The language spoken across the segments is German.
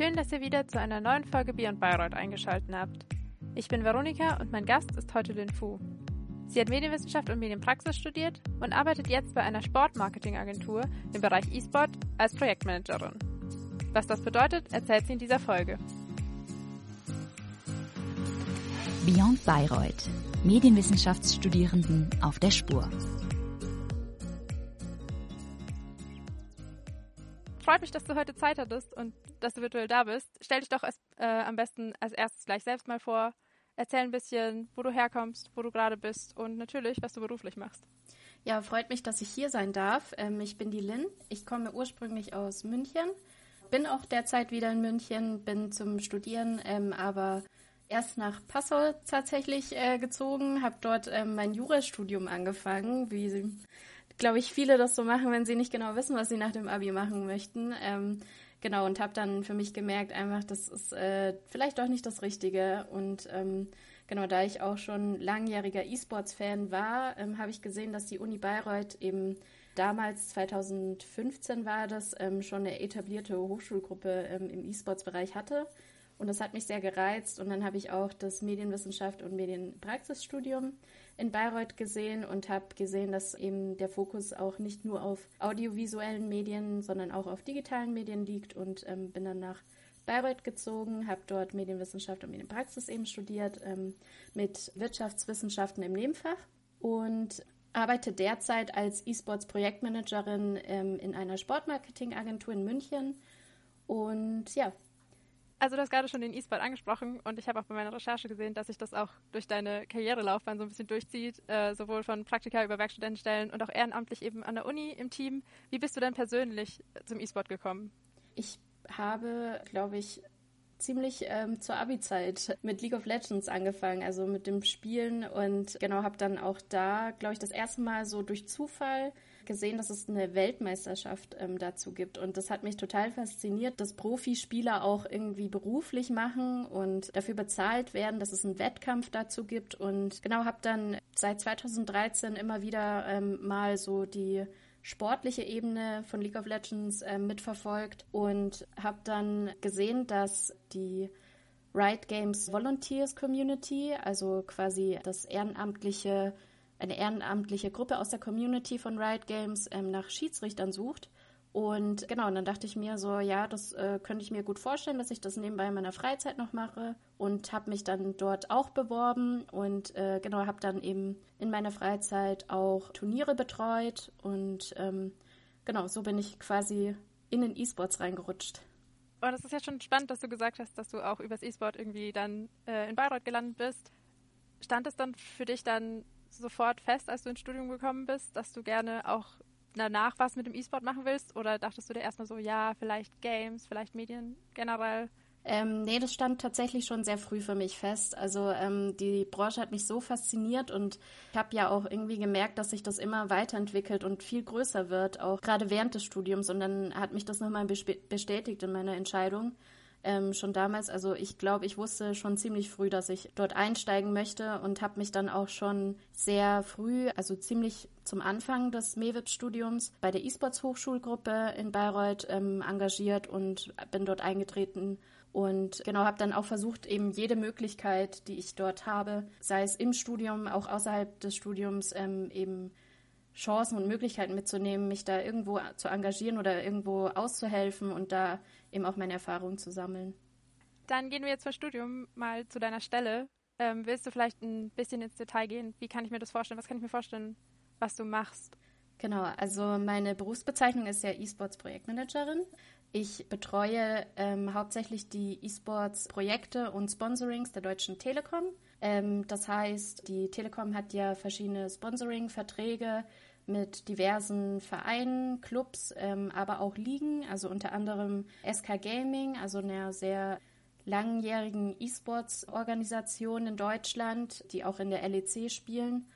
schön, dass ihr wieder zu einer neuen Folge Beyond Bayreuth eingeschaltet habt. Ich bin Veronika und mein Gast ist heute Lin Fu. Sie hat Medienwissenschaft und Medienpraxis studiert und arbeitet jetzt bei einer Sportmarketingagentur im Bereich E-Sport als Projektmanagerin. Was das bedeutet, erzählt sie in dieser Folge. Beyond Bayreuth. Medienwissenschaftsstudierenden auf der Spur. Freut mich, dass du heute Zeit hattest und dass du virtuell da bist. Stell dich doch als, äh, am besten als erstes gleich selbst mal vor. Erzähl ein bisschen, wo du herkommst, wo du gerade bist und natürlich, was du beruflich machst. Ja, freut mich, dass ich hier sein darf. Ähm, ich bin die Lynn. Ich komme ursprünglich aus München. Bin auch derzeit wieder in München, bin zum Studieren, ähm, aber erst nach Passau tatsächlich äh, gezogen, habe dort ähm, mein Jurastudium angefangen, wie glaube ich viele das so machen, wenn sie nicht genau wissen, was sie nach dem Abi machen möchten. Ähm, genau und habe dann für mich gemerkt, einfach das ist äh, vielleicht doch nicht das Richtige und ähm, genau da ich auch schon langjähriger E-Sports-Fan war, ähm, habe ich gesehen, dass die Uni Bayreuth eben damals 2015 war das ähm, schon eine etablierte Hochschulgruppe ähm, im E-Sports-Bereich hatte und das hat mich sehr gereizt. Und dann habe ich auch das Medienwissenschaft und Medienpraxisstudium in Bayreuth gesehen und habe gesehen, dass eben der Fokus auch nicht nur auf audiovisuellen Medien, sondern auch auf digitalen Medien liegt und ähm, bin dann nach Bayreuth gezogen, habe dort Medienwissenschaft und Medienpraxis eben studiert ähm, mit Wirtschaftswissenschaften im Nebenfach und arbeite derzeit als E-Sports-Projektmanagerin ähm, in einer Sportmarketingagentur in München. Und ja, also du hast gerade schon den E-Sport angesprochen und ich habe auch bei meiner Recherche gesehen, dass sich das auch durch deine Karrierelaufbahn so ein bisschen durchzieht, äh, sowohl von Praktika über Werkstudentenstellen und auch ehrenamtlich eben an der Uni im Team. Wie bist du denn persönlich zum E-Sport gekommen? Ich habe, glaube ich, ziemlich ähm, zur Abi-Zeit mit League of Legends angefangen, also mit dem Spielen und genau habe dann auch da, glaube ich, das erste Mal so durch Zufall gesehen, dass es eine Weltmeisterschaft ähm, dazu gibt. Und das hat mich total fasziniert, dass Profispieler auch irgendwie beruflich machen und dafür bezahlt werden, dass es einen Wettkampf dazu gibt. Und genau, habe dann seit 2013 immer wieder ähm, mal so die sportliche Ebene von League of Legends äh, mitverfolgt und habe dann gesehen, dass die Riot Games Volunteers Community, also quasi das ehrenamtliche eine ehrenamtliche Gruppe aus der Community von Riot Games ähm, nach Schiedsrichtern sucht. Und genau, und dann dachte ich mir so, ja, das äh, könnte ich mir gut vorstellen, dass ich das nebenbei in meiner Freizeit noch mache und habe mich dann dort auch beworben und äh, genau, habe dann eben in meiner Freizeit auch Turniere betreut und ähm, genau, so bin ich quasi in den E-Sports reingerutscht. Und es ist ja schon spannend, dass du gesagt hast, dass du auch übers E-Sport irgendwie dann äh, in Bayreuth gelandet bist. Stand es dann für dich dann sofort fest, als du ins Studium gekommen bist, dass du gerne auch danach was mit dem E-Sport machen willst? Oder dachtest du dir erstmal so, ja, vielleicht Games, vielleicht Medien generell? Ähm, nee, das stand tatsächlich schon sehr früh für mich fest. Also ähm, die Branche hat mich so fasziniert und ich habe ja auch irgendwie gemerkt, dass sich das immer weiterentwickelt und viel größer wird, auch gerade während des Studiums. Und dann hat mich das nochmal bestätigt in meiner Entscheidung ähm, schon damals. Also ich glaube, ich wusste schon ziemlich früh, dass ich dort einsteigen möchte und habe mich dann auch schon sehr früh, also ziemlich zum Anfang des MEWIP-Studiums bei der E-Sports Hochschulgruppe in Bayreuth ähm, engagiert und bin dort eingetreten und genau habe dann auch versucht, eben jede Möglichkeit, die ich dort habe, sei es im Studium, auch außerhalb des Studiums, ähm, eben Chancen und Möglichkeiten mitzunehmen, mich da irgendwo zu engagieren oder irgendwo auszuhelfen und da eben auch meine Erfahrungen zu sammeln. Dann gehen wir jetzt vom Studium mal zu deiner Stelle. Ähm, willst du vielleicht ein bisschen ins Detail gehen? Wie kann ich mir das vorstellen? Was kann ich mir vorstellen, was du machst? Genau, also meine Berufsbezeichnung ist ja E-Sports Projektmanagerin. Ich betreue ähm, hauptsächlich die E-Sports Projekte und Sponsorings der Deutschen Telekom. Ähm, das heißt, die Telekom hat ja verschiedene Sponsoring-Verträge mit diversen Vereinen, Clubs, ähm, aber auch Ligen, also unter anderem SK Gaming, also einer sehr langjährigen E-Sports-Organisation in Deutschland, die auch in der LEC spielen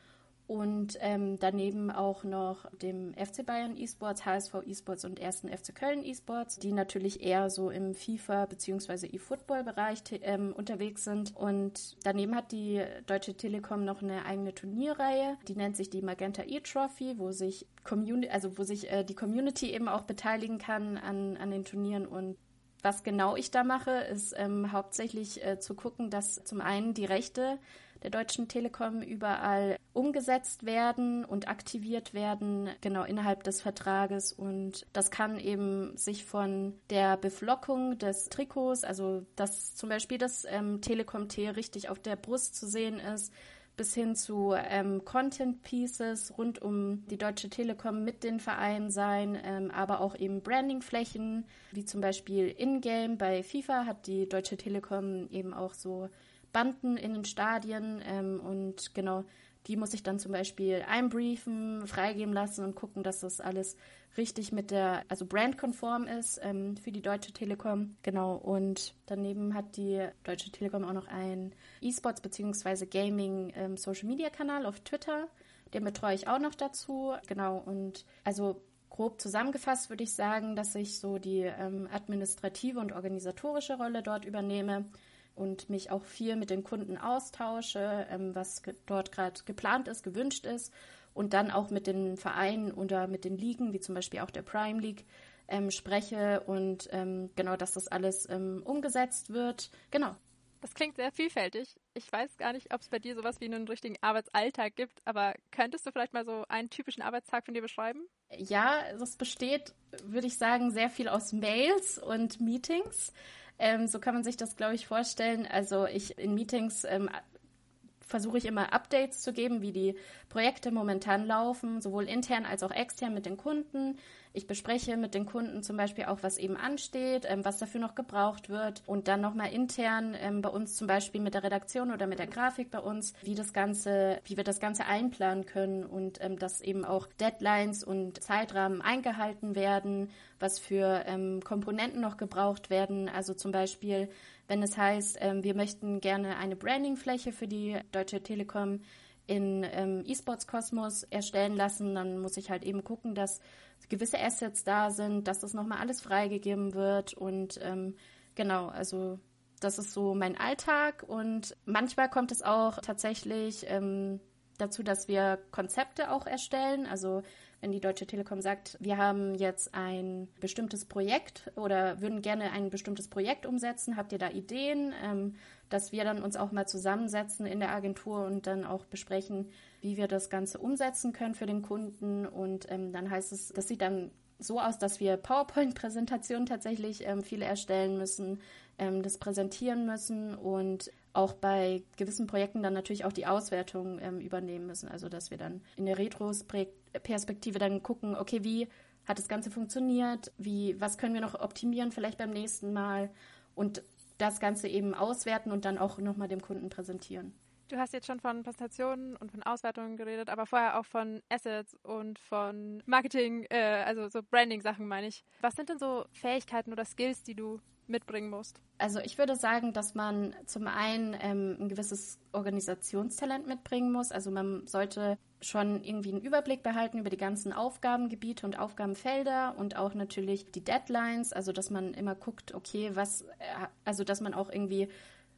und ähm, daneben auch noch dem FC Bayern eSports, HSV eSports und ersten FC Köln eSports, die natürlich eher so im FIFA bzw. eFootball-Bereich ähm, unterwegs sind. Und daneben hat die Deutsche Telekom noch eine eigene Turnierreihe, die nennt sich die Magenta E-Trophy, wo sich Community, also wo sich äh, die Community eben auch beteiligen kann an, an den Turnieren und Was genau ich da mache, ist ähm, hauptsächlich äh, zu gucken, dass zum einen die Rechte der Deutschen Telekom überall umgesetzt werden und aktiviert werden, genau innerhalb des Vertrages. Und das kann eben sich von der Beflockung des Trikots, also dass zum Beispiel das ähm, Telekom-T richtig auf der Brust zu sehen ist, bis hin zu ähm, Content Pieces rund um die Deutsche Telekom mit den Vereinen sein, ähm, aber auch eben Brandingflächen, wie zum Beispiel In-Game bei FIFA hat die Deutsche Telekom eben auch so Banden in den Stadien ähm, und genau die muss ich dann zum Beispiel einbriefen, freigeben lassen und gucken, dass das alles richtig mit der, also brandkonform ist ähm, für die Deutsche Telekom. Genau. Und daneben hat die Deutsche Telekom auch noch einen E-Sports bzw. Gaming ähm, Social Media Kanal auf Twitter. Den betreue ich auch noch dazu. Genau. Und also grob zusammengefasst würde ich sagen, dass ich so die ähm, administrative und organisatorische Rolle dort übernehme und mich auch viel mit den Kunden austausche, ähm, was dort gerade geplant ist, gewünscht ist und dann auch mit den Vereinen oder mit den Ligen, wie zum Beispiel auch der Prime League, ähm, spreche und ähm, genau, dass das alles ähm, umgesetzt wird. Genau. Das klingt sehr vielfältig. Ich weiß gar nicht, ob es bei dir sowas wie einen richtigen Arbeitsalltag gibt, aber könntest du vielleicht mal so einen typischen Arbeitstag von dir beschreiben? Ja, das besteht, würde ich sagen, sehr viel aus Mails und Meetings. Ähm, so kann man sich das, glaube ich, vorstellen. Also ich in Meetings ähm, versuche ich immer Updates zu geben, wie die Projekte momentan laufen, sowohl intern als auch extern mit den Kunden. Ich bespreche mit den Kunden zum Beispiel auch, was eben ansteht, ähm, was dafür noch gebraucht wird und dann nochmal intern ähm, bei uns zum Beispiel mit der Redaktion oder mit der Grafik bei uns, wie das Ganze, wie wir das Ganze einplanen können und ähm, dass eben auch Deadlines und Zeitrahmen eingehalten werden, was für ähm, Komponenten noch gebraucht werden. Also zum Beispiel, wenn es heißt, ähm, wir möchten gerne eine Brandingfläche für die Deutsche Telekom in ähm, E-Sports Kosmos erstellen lassen, dann muss ich halt eben gucken, dass gewisse Assets da sind, dass das nochmal alles freigegeben wird. Und ähm, genau, also das ist so mein Alltag. Und manchmal kommt es auch tatsächlich ähm, dazu, dass wir Konzepte auch erstellen. Also wenn die Deutsche Telekom sagt, wir haben jetzt ein bestimmtes Projekt oder würden gerne ein bestimmtes Projekt umsetzen, habt ihr da Ideen, ähm, dass wir dann uns auch mal zusammensetzen in der Agentur und dann auch besprechen, wie wir das Ganze umsetzen können für den Kunden. Und ähm, dann heißt es, das sieht dann so aus, dass wir PowerPoint-Präsentationen tatsächlich ähm, viele erstellen müssen, ähm, das präsentieren müssen und auch bei gewissen Projekten dann natürlich auch die Auswertung ähm, übernehmen müssen. Also dass wir dann in der Retrospektive dann gucken, okay, wie hat das Ganze funktioniert, wie, was können wir noch optimieren vielleicht beim nächsten Mal und das Ganze eben auswerten und dann auch nochmal dem Kunden präsentieren. Du hast jetzt schon von Präsentationen und von Auswertungen geredet, aber vorher auch von Assets und von Marketing, äh, also so Branding-Sachen meine ich. Was sind denn so Fähigkeiten oder Skills, die du mitbringen musst? Also ich würde sagen, dass man zum einen ähm, ein gewisses Organisationstalent mitbringen muss. Also man sollte schon irgendwie einen Überblick behalten über die ganzen Aufgabengebiete und Aufgabenfelder und auch natürlich die Deadlines. Also dass man immer guckt, okay, was, äh, also dass man auch irgendwie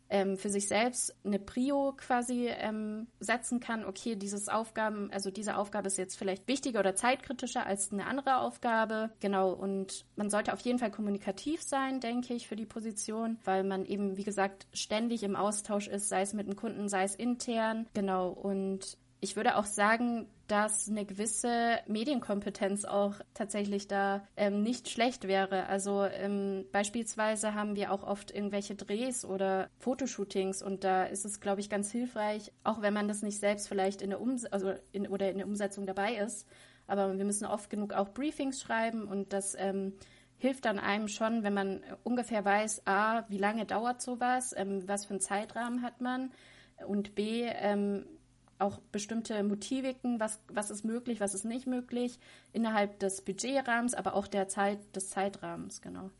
ähm, für sich selbst eine Prio quasi ähm, setzen kann, okay, dieses Aufgaben, also diese Aufgabe ist jetzt vielleicht wichtiger oder zeitkritischer als eine andere Aufgabe. Genau, und man sollte auf jeden Fall kommunikativ sein, denke ich, für die Position, weil man eben, wie gesagt, ständig im Austausch ist, sei es mit dem Kunden, sei es intern. Genau, und ich würde auch sagen, dass eine gewisse Medienkompetenz auch tatsächlich da ähm, nicht schlecht wäre. Also ähm, beispielsweise haben wir auch oft irgendwelche Drehs oder Fotoshootings und da ist es, glaube ich, ganz hilfreich, auch wenn man das nicht selbst vielleicht in der, Ums also in, oder in der Umsetzung dabei ist. Aber wir müssen oft genug auch Briefings schreiben und das ähm, hilft dann einem schon, wenn man ungefähr weiß, a, wie lange dauert sowas, ähm, was für einen Zeitrahmen hat man und b, ähm, auch bestimmte Motiviken, was, was ist möglich, was ist nicht möglich, innerhalb des Budgetrahmens, aber auch der Zeit des Zeitrahmens, genau.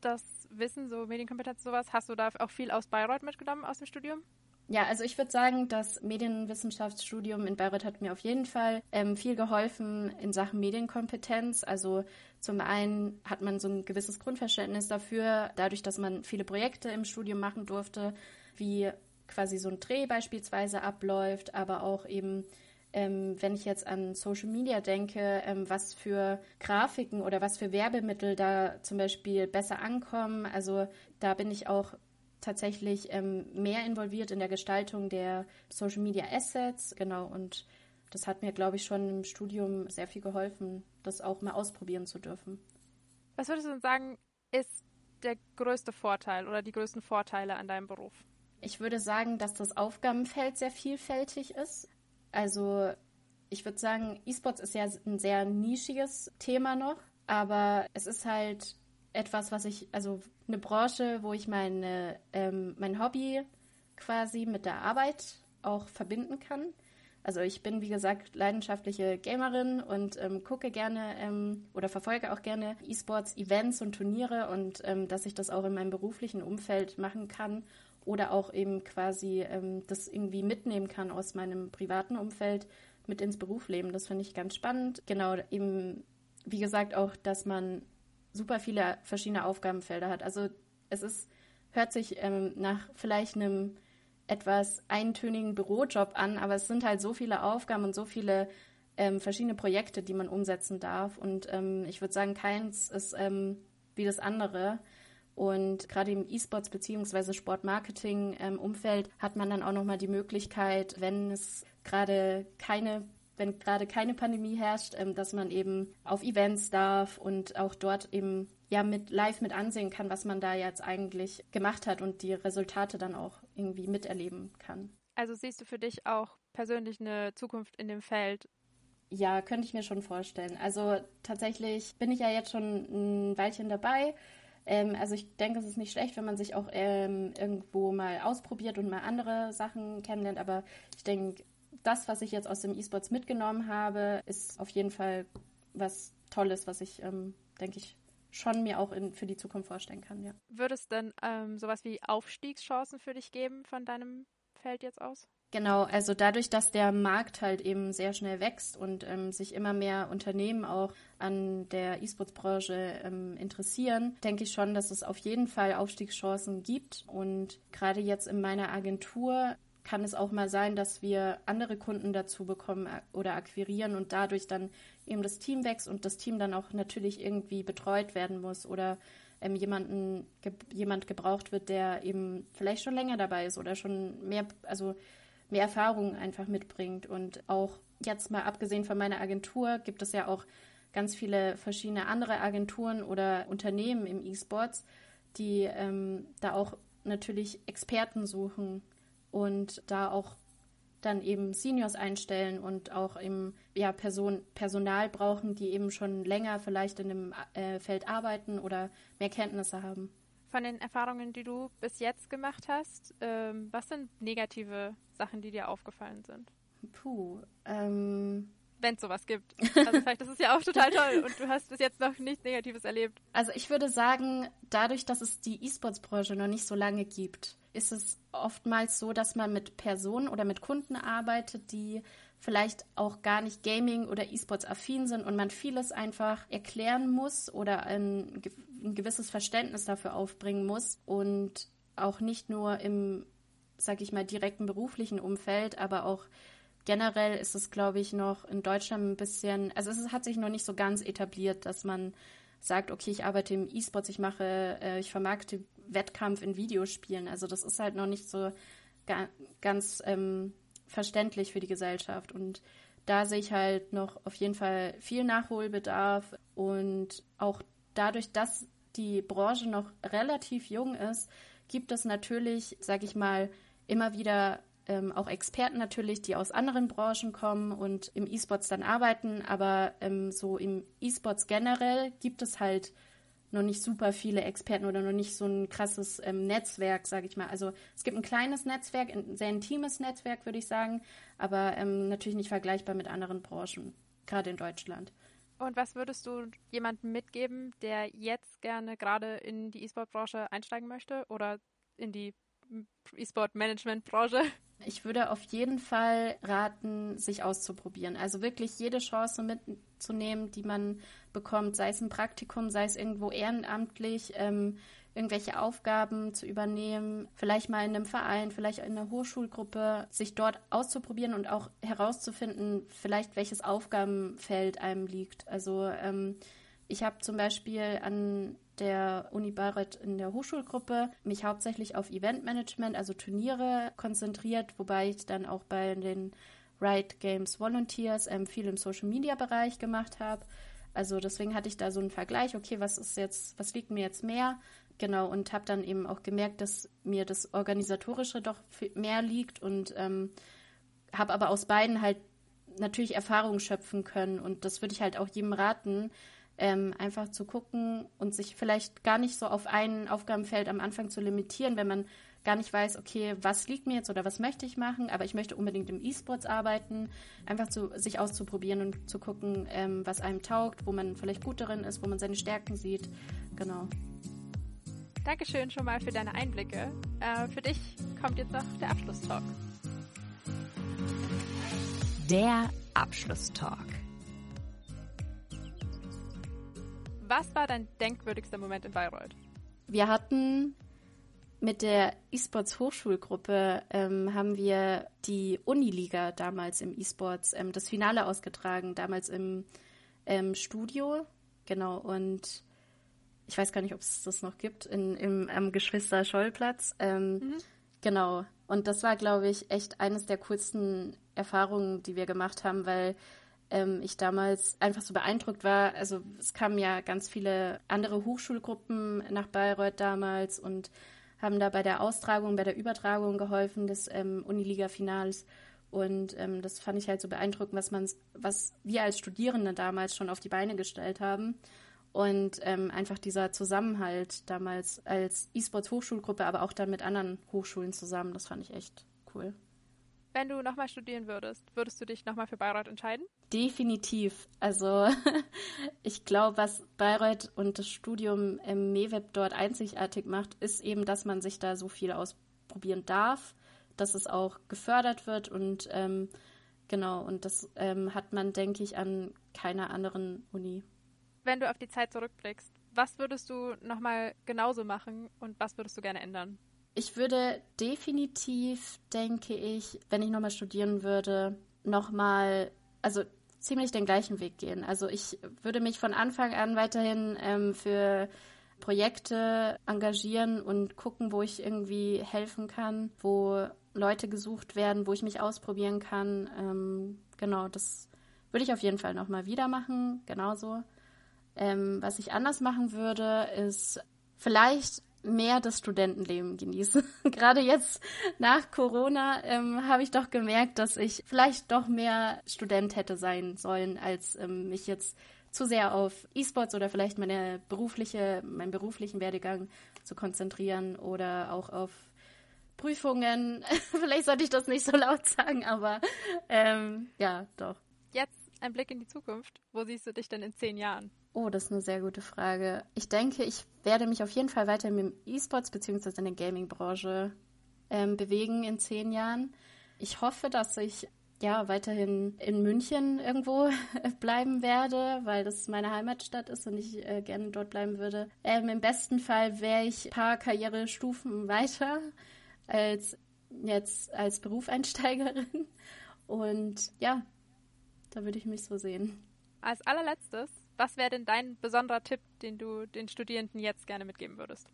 Das Wissen, so Medienkompetenz, sowas, hast du da auch viel aus Bayreuth mitgenommen aus dem Studium? Ja, also ich würde sagen, das Medienwissenschaftsstudium in Bayreuth hat mir auf jeden Fall ähm, viel geholfen in Sachen Medienkompetenz. Also zum einen hat man so ein gewisses Grundverständnis dafür, dadurch, dass man viele Projekte im Studium machen durfte, wie quasi so ein Dreh beispielsweise abläuft, aber auch eben ähm, wenn ich jetzt an Social Media denke, ähm, was für Grafiken oder was für Werbemittel da zum Beispiel besser ankommen. Also da bin ich auch tatsächlich ähm, mehr involviert in der Gestaltung der Social Media Assets. Genau, und das hat mir, glaube ich, schon im Studium sehr viel geholfen, das auch mal ausprobieren zu dürfen. Was würdest du denn sagen, ist der größte Vorteil oder die größten Vorteile an deinem Beruf? Ich würde sagen, dass das Aufgabenfeld sehr vielfältig ist. Also ich würde sagen, E-Sports ist ja ein sehr nischiges Thema noch, aber es ist halt etwas, was ich, also eine Branche, wo ich meine, ähm, mein Hobby quasi mit der Arbeit auch verbinden kann. Also ich bin, wie gesagt, leidenschaftliche Gamerin und ähm, gucke gerne ähm, oder verfolge auch gerne E-Sports-Events und Turniere und ähm, dass ich das auch in meinem beruflichen Umfeld machen kann oder auch eben quasi ähm, das irgendwie mitnehmen kann aus meinem privaten Umfeld mit ins Berufsleben. Das finde ich ganz spannend. Genau, eben, wie gesagt, auch, dass man super viele verschiedene Aufgabenfelder hat. Also es ist, hört sich ähm, nach vielleicht einem etwas eintönigen Bürojob an, aber es sind halt so viele Aufgaben und so viele ähm, verschiedene Projekte, die man umsetzen darf. Und ähm, ich würde sagen, keins ist ähm, wie das andere. Und gerade im E-Sports bzw. Sportmarketing-Umfeld hat man dann auch nochmal die Möglichkeit, wenn es gerade keine wenn gerade keine Pandemie herrscht, ähm, dass man eben auf Events darf und auch dort eben ja mit live mit ansehen kann, was man da jetzt eigentlich gemacht hat und die Resultate dann auch irgendwie miterleben kann. Also siehst du für dich auch persönlich eine Zukunft in dem Feld? Ja, könnte ich mir schon vorstellen. Also tatsächlich bin ich ja jetzt schon ein Weilchen dabei. Ähm, also ich denke, es ist nicht schlecht, wenn man sich auch ähm, irgendwo mal ausprobiert und mal andere Sachen kennenlernt. Aber ich denke, das, was ich jetzt aus dem E-Sports mitgenommen habe, ist auf jeden Fall was Tolles, was ich, ähm, denke ich, schon mir auch in, für die Zukunft vorstellen kann, ja. Würde es denn ähm, sowas wie Aufstiegschancen für dich geben von deinem Feld jetzt aus? Genau, also dadurch, dass der Markt halt eben sehr schnell wächst und ähm, sich immer mehr Unternehmen auch an der E-Sports-Branche ähm, interessieren, denke ich schon, dass es auf jeden Fall Aufstiegschancen gibt. Und gerade jetzt in meiner Agentur kann es auch mal sein, dass wir andere Kunden dazu bekommen äh, oder akquirieren und dadurch dann eben das Team wächst und das Team dann auch natürlich irgendwie betreut werden muss oder ähm, jemanden, ge jemand gebraucht wird, der eben vielleicht schon länger dabei ist oder schon mehr, also mehr Erfahrung einfach mitbringt. Und auch jetzt mal abgesehen von meiner Agentur gibt es ja auch ganz viele verschiedene andere Agenturen oder Unternehmen im E-Sports, die ähm, da auch natürlich Experten suchen und da auch dann eben Seniors einstellen und auch eben ja, Person, Personal brauchen, die eben schon länger vielleicht in dem äh, Feld arbeiten oder mehr Kenntnisse haben. Von den Erfahrungen, die du bis jetzt gemacht hast, ähm, was sind negative Sachen, die dir aufgefallen sind? Puh, ähm, wenn es sowas gibt. Also vielleicht das ist ja auch total toll und du hast bis jetzt noch nichts Negatives erlebt. Also ich würde sagen, dadurch, dass es die E-Sports-Branche noch nicht so lange gibt, ist es oftmals so, dass man mit Personen oder mit Kunden arbeitet, die vielleicht auch gar nicht Gaming oder E-Sports affin sind und man vieles einfach erklären muss oder ein, ein gewisses Verständnis dafür aufbringen muss und auch nicht nur im, sag ich mal, direkten beruflichen Umfeld, aber auch generell ist es, glaube ich, noch in Deutschland ein bisschen, also es hat sich noch nicht so ganz etabliert, dass man sagt, okay, ich arbeite im E-Sports, ich mache, äh, ich vermarkte Wettkampf in Videospielen. Also das ist halt noch nicht so ga ganz ähm, verständlich für die Gesellschaft. Und da sehe ich halt noch auf jeden Fall viel Nachholbedarf und auch dadurch, dass die Branche noch relativ jung ist, gibt es natürlich, sag ich mal, immer wieder ähm, auch Experten natürlich, die aus anderen Branchen kommen und im E-Sports dann arbeiten, aber ähm, so im E-Sports generell gibt es halt noch nicht super viele Experten oder noch nicht so ein krasses ähm, Netzwerk, sage ich mal. Also es gibt ein kleines Netzwerk, ein sehr intimes Netzwerk, würde ich sagen, aber ähm, natürlich nicht vergleichbar mit anderen Branchen, gerade in Deutschland. Und was würdest du jemandem mitgeben, der jetzt gerne gerade in die E-Sport-Branche einsteigen möchte oder in die E-Sport-Management-Branche? Ich würde auf jeden Fall raten, sich auszuprobieren. Also wirklich jede Chance mitzunehmen, die man bekommt, sei es ein Praktikum, sei es irgendwo ehrenamtlich, ähm, irgendwelche Aufgaben zu übernehmen, vielleicht mal in einem Verein, vielleicht in einer Hochschulgruppe, sich dort auszuprobieren und auch herauszufinden, vielleicht welches Aufgabenfeld einem liegt. Also ähm, ich habe zum Beispiel an der Uni Bayreuth in der Hochschulgruppe mich hauptsächlich auf Eventmanagement, also Turniere konzentriert, wobei ich dann auch bei den Riot Games Volunteers ähm, viel im Social Media Bereich gemacht habe. Also deswegen hatte ich da so einen Vergleich, okay, was ist jetzt, was liegt mir jetzt mehr? Genau, und habe dann eben auch gemerkt, dass mir das Organisatorische doch mehr liegt und ähm, habe aber aus beiden halt natürlich Erfahrung schöpfen können. Und das würde ich halt auch jedem raten, ähm, einfach zu gucken und sich vielleicht gar nicht so auf ein Aufgabenfeld am Anfang zu limitieren, wenn man gar nicht weiß, okay, was liegt mir jetzt oder was möchte ich machen, aber ich möchte unbedingt im E-Sports arbeiten, einfach zu, sich auszuprobieren und zu gucken, ähm, was einem taugt, wo man vielleicht gut darin ist, wo man seine Stärken sieht. Genau. Dankeschön schon mal für deine Einblicke. Äh, für dich kommt jetzt noch der Abschlusstalk. Der Abschlusstalk. Was war dein denkwürdigster Moment in Bayreuth? Wir hatten mit der E-Sports Hochschulgruppe ähm, haben wir die Uniliga damals im E-Sports ähm, das Finale ausgetragen, damals im ähm, Studio. Genau, und ich weiß gar nicht, ob es das noch gibt, in, im, am Geschwister-Scholl-Platz. Ähm, mhm. Genau. Und das war, glaube ich, echt eines der coolsten Erfahrungen, die wir gemacht haben, weil ähm, ich damals einfach so beeindruckt war. Also es kamen ja ganz viele andere Hochschulgruppen nach Bayreuth damals und haben da bei der Austragung, bei der Übertragung geholfen des ähm, Uniliga-Finals. Und ähm, das fand ich halt so beeindruckend, was man, was wir als Studierende damals schon auf die Beine gestellt haben. Und ähm, einfach dieser Zusammenhalt damals als E-Sports-Hochschulgruppe, aber auch dann mit anderen Hochschulen zusammen, das fand ich echt cool. Wenn du nochmal studieren würdest, würdest du dich nochmal für Bayreuth entscheiden? Definitiv. Also ich glaube, was Bayreuth und das Studium im MEWEB dort einzigartig macht, ist eben, dass man sich da so viel ausprobieren darf, dass es auch gefördert wird und ähm, genau, und das ähm, hat man, denke ich, an keiner anderen Uni. Wenn du auf die Zeit zurückblickst, was würdest du nochmal genauso machen und was würdest du gerne ändern? Ich würde definitiv, denke ich, wenn ich nochmal studieren würde, nochmal, also ziemlich den gleichen Weg gehen. Also ich würde mich von Anfang an weiterhin ähm, für Projekte engagieren und gucken, wo ich irgendwie helfen kann, wo Leute gesucht werden, wo ich mich ausprobieren kann. Ähm, genau, das würde ich auf jeden Fall nochmal wieder machen, genauso. Ähm, was ich anders machen würde, ist vielleicht mehr das Studentenleben genieße. Gerade jetzt nach Corona ähm, habe ich doch gemerkt, dass ich vielleicht doch mehr Student hätte sein sollen, als ähm, mich jetzt zu sehr auf E-Sports oder vielleicht meine berufliche, meinen beruflichen Werdegang zu konzentrieren oder auch auf Prüfungen. vielleicht sollte ich das nicht so laut sagen, aber ähm, ja, doch. Ein Blick in die Zukunft. Wo siehst du dich denn in zehn Jahren? Oh, das ist eine sehr gute Frage. Ich denke, ich werde mich auf jeden Fall weiter im E-Sports bzw. in der Gaming-Branche ähm, bewegen in zehn Jahren. Ich hoffe, dass ich ja weiterhin in München irgendwo bleiben werde, weil das meine Heimatstadt ist und ich äh, gerne dort bleiben würde. Ähm, Im besten Fall wäre ich ein paar Karrierestufen weiter als jetzt als Berufseinsteigerin. Und ja, da würde ich mich so sehen. Als allerletztes was wäre denn dein besonderer Tipp, den du den Studierenden jetzt gerne mitgeben würdest?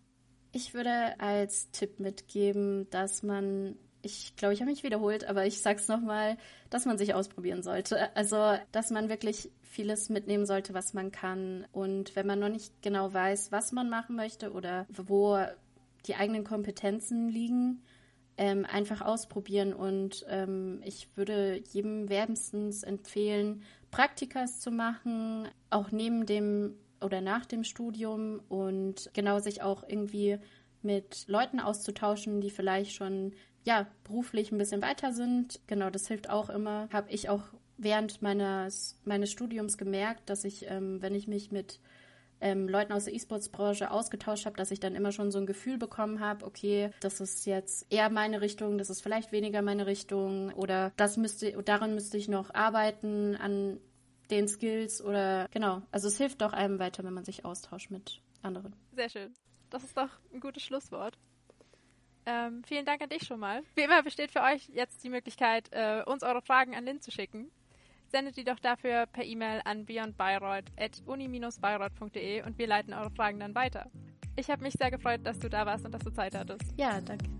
Ich würde als Tipp mitgeben, dass man, ich glaube, ich habe mich wiederholt, aber ich sage es nochmal, dass man sich ausprobieren sollte. Also, dass man wirklich vieles mitnehmen sollte, was man kann. Und wenn man noch nicht genau weiß, was man machen möchte oder wo die eigenen Kompetenzen liegen, ähm, einfach ausprobieren. Und ähm, ich würde jedem wärmstens empfehlen, Praktikas zu machen, auch neben dem oder nach dem Studium und genau sich auch irgendwie mit Leuten auszutauschen, die vielleicht schon ja beruflich ein bisschen weiter sind. Genau, das hilft auch immer. Habe ich auch während meines meines Studiums gemerkt, dass ich, ähm, wenn ich mich mit ähm, Leuten aus der E-Sports-Branche ausgetauscht habe, dass ich dann immer schon so ein Gefühl bekommen habe, okay, das ist jetzt eher meine Richtung, das ist vielleicht weniger meine Richtung oder das müsste, daran müsste ich noch arbeiten, an den Skills oder genau. Also es hilft doch einem weiter, wenn man sich austauscht mit anderen. Sehr schön. Das ist doch ein gutes Schlusswort. Ähm, vielen Dank an dich schon mal. Wie immer besteht für euch jetzt die Möglichkeit, äh, uns eure Fragen an Lynn zu schicken. Sendet die doch dafür per E-Mail an beyondbayreuth.uni-bayreuth.de und wir leiten eure Fragen dann weiter. Ich habe mich sehr gefreut, dass du da warst und dass du Zeit hattest. Ja, danke.